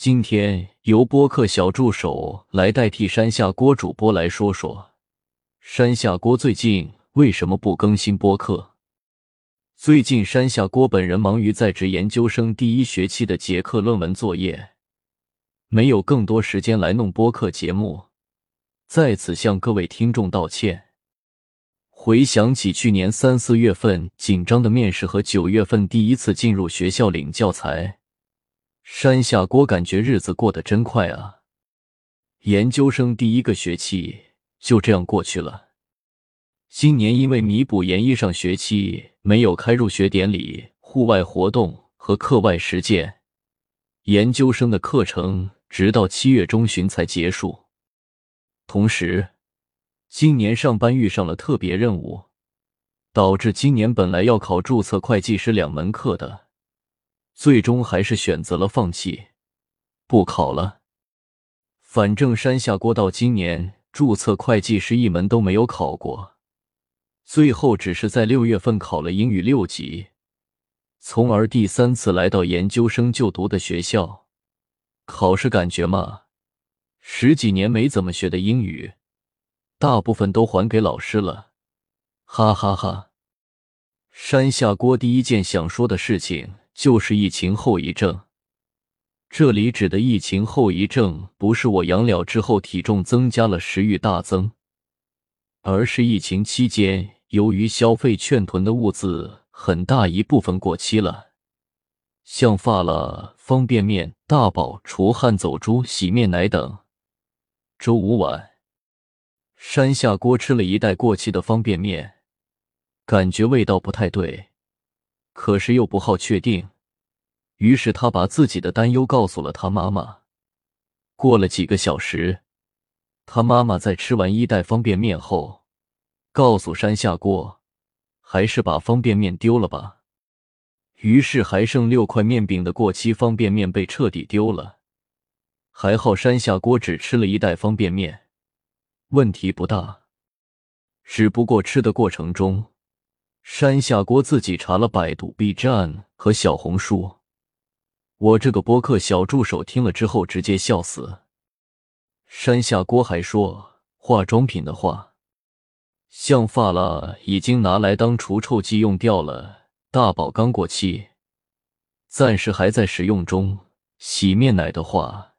今天由播客小助手来代替山下锅主播来说说，山下锅最近为什么不更新播客？最近山下锅本人忙于在职研究生第一学期的结课论文作业，没有更多时间来弄播客节目，在此向各位听众道歉。回想起去年三四月份紧张的面试和九月份第一次进入学校领教材。山下锅感觉日子过得真快啊！研究生第一个学期就这样过去了。今年因为弥补研一上学期没有开入学典礼、户外活动和课外实践，研究生的课程直到七月中旬才结束。同时，今年上班遇上了特别任务，导致今年本来要考注册会计师两门课的。最终还是选择了放弃，不考了。反正山下锅到今年注册会计师一门都没有考过，最后只是在六月份考了英语六级，从而第三次来到研究生就读的学校。考试感觉嘛，十几年没怎么学的英语，大部分都还给老师了，哈哈哈。山下锅第一件想说的事情。就是疫情后遗症。这里指的疫情后遗症，不是我阳了之后体重增加了、食欲大增，而是疫情期间由于消费券囤的物资很大一部分过期了，像发了、方便面、大宝、除汗走珠、洗面奶等。周五晚，山下锅吃了一袋过期的方便面，感觉味道不太对。可是又不好确定，于是他把自己的担忧告诉了他妈妈。过了几个小时，他妈妈在吃完一袋方便面后，告诉山下锅，还是把方便面丢了吧。于是还剩六块面饼的过期方便面被彻底丢了。还好山下锅只吃了一袋方便面，问题不大。只不过吃的过程中。山下锅自己查了百度、B 站和小红书，我这个播客小助手听了之后直接笑死。山下锅还说，化妆品的话，像发蜡已经拿来当除臭剂用掉了，大宝刚过期，暂时还在使用中。洗面奶的话，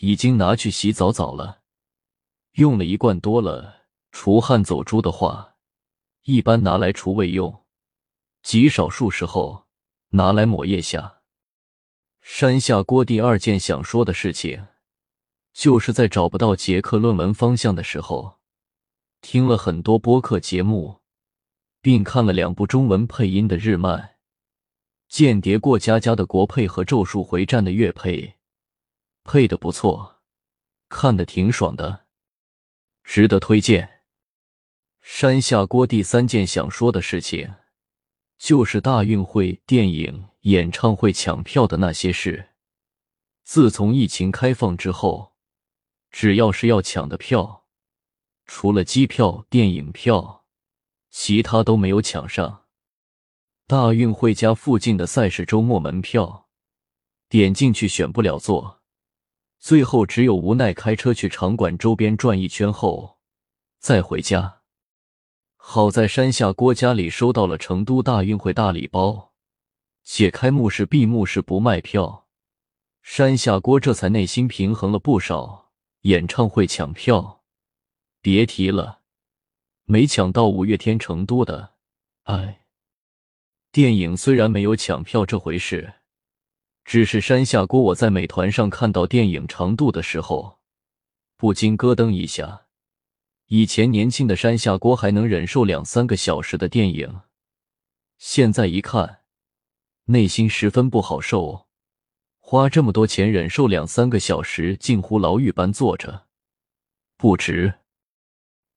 已经拿去洗澡澡了，用了一罐多了。除汗走珠的话。一般拿来除味用，极少数时候拿来抹腋下。山下锅第二件想说的事情，就是在找不到杰克论文方向的时候，听了很多播客节目，并看了两部中文配音的日漫，《间谍过家家》的国配和《咒术回战》的粤配，配的不错，看的挺爽的，值得推荐。山下锅第三件想说的事情，就是大运会、电影、演唱会抢票的那些事。自从疫情开放之后，只要是要抢的票，除了机票、电影票，其他都没有抢上。大运会家附近的赛事周末门票，点进去选不了座，最后只有无奈开车去场馆周边转一圈后，再回家。好在山下郭家里收到了成都大运会大礼包，且开幕式闭幕式不卖票，山下郭这才内心平衡了不少。演唱会抢票，别提了，没抢到五月天成都的，哎。电影虽然没有抢票这回事，只是山下郭我在美团上看到电影长度的时候，不禁咯噔一下。以前年轻的山下锅还能忍受两三个小时的电影，现在一看，内心十分不好受。花这么多钱忍受两三个小时，近乎牢狱般坐着，不值。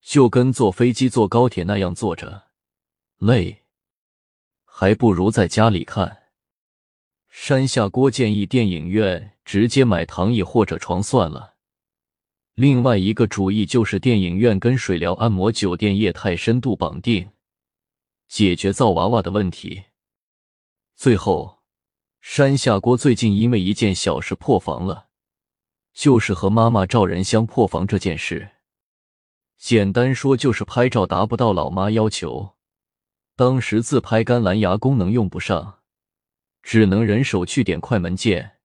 就跟坐飞机、坐高铁那样坐着，累，还不如在家里看。山下锅建议电影院直接买躺椅或者床算了。另外一个主意就是电影院跟水疗按摩酒店业态深度绑定，解决造娃娃的问题。最后，山下锅最近因为一件小事破防了，就是和妈妈赵仁香破防这件事。简单说就是拍照达不到老妈要求，当时自拍杆蓝牙功能用不上，只能人手去点快门键。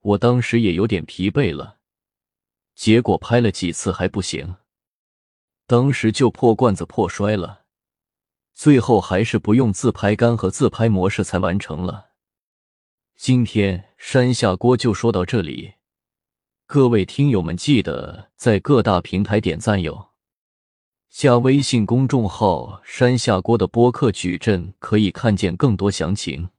我当时也有点疲惫了，结果拍了几次还不行，当时就破罐子破摔了，最后还是不用自拍杆和自拍模式才完成了。今天山下锅就说到这里，各位听友们记得在各大平台点赞哟，加微信公众号“山下锅”的播客矩阵可以看见更多详情。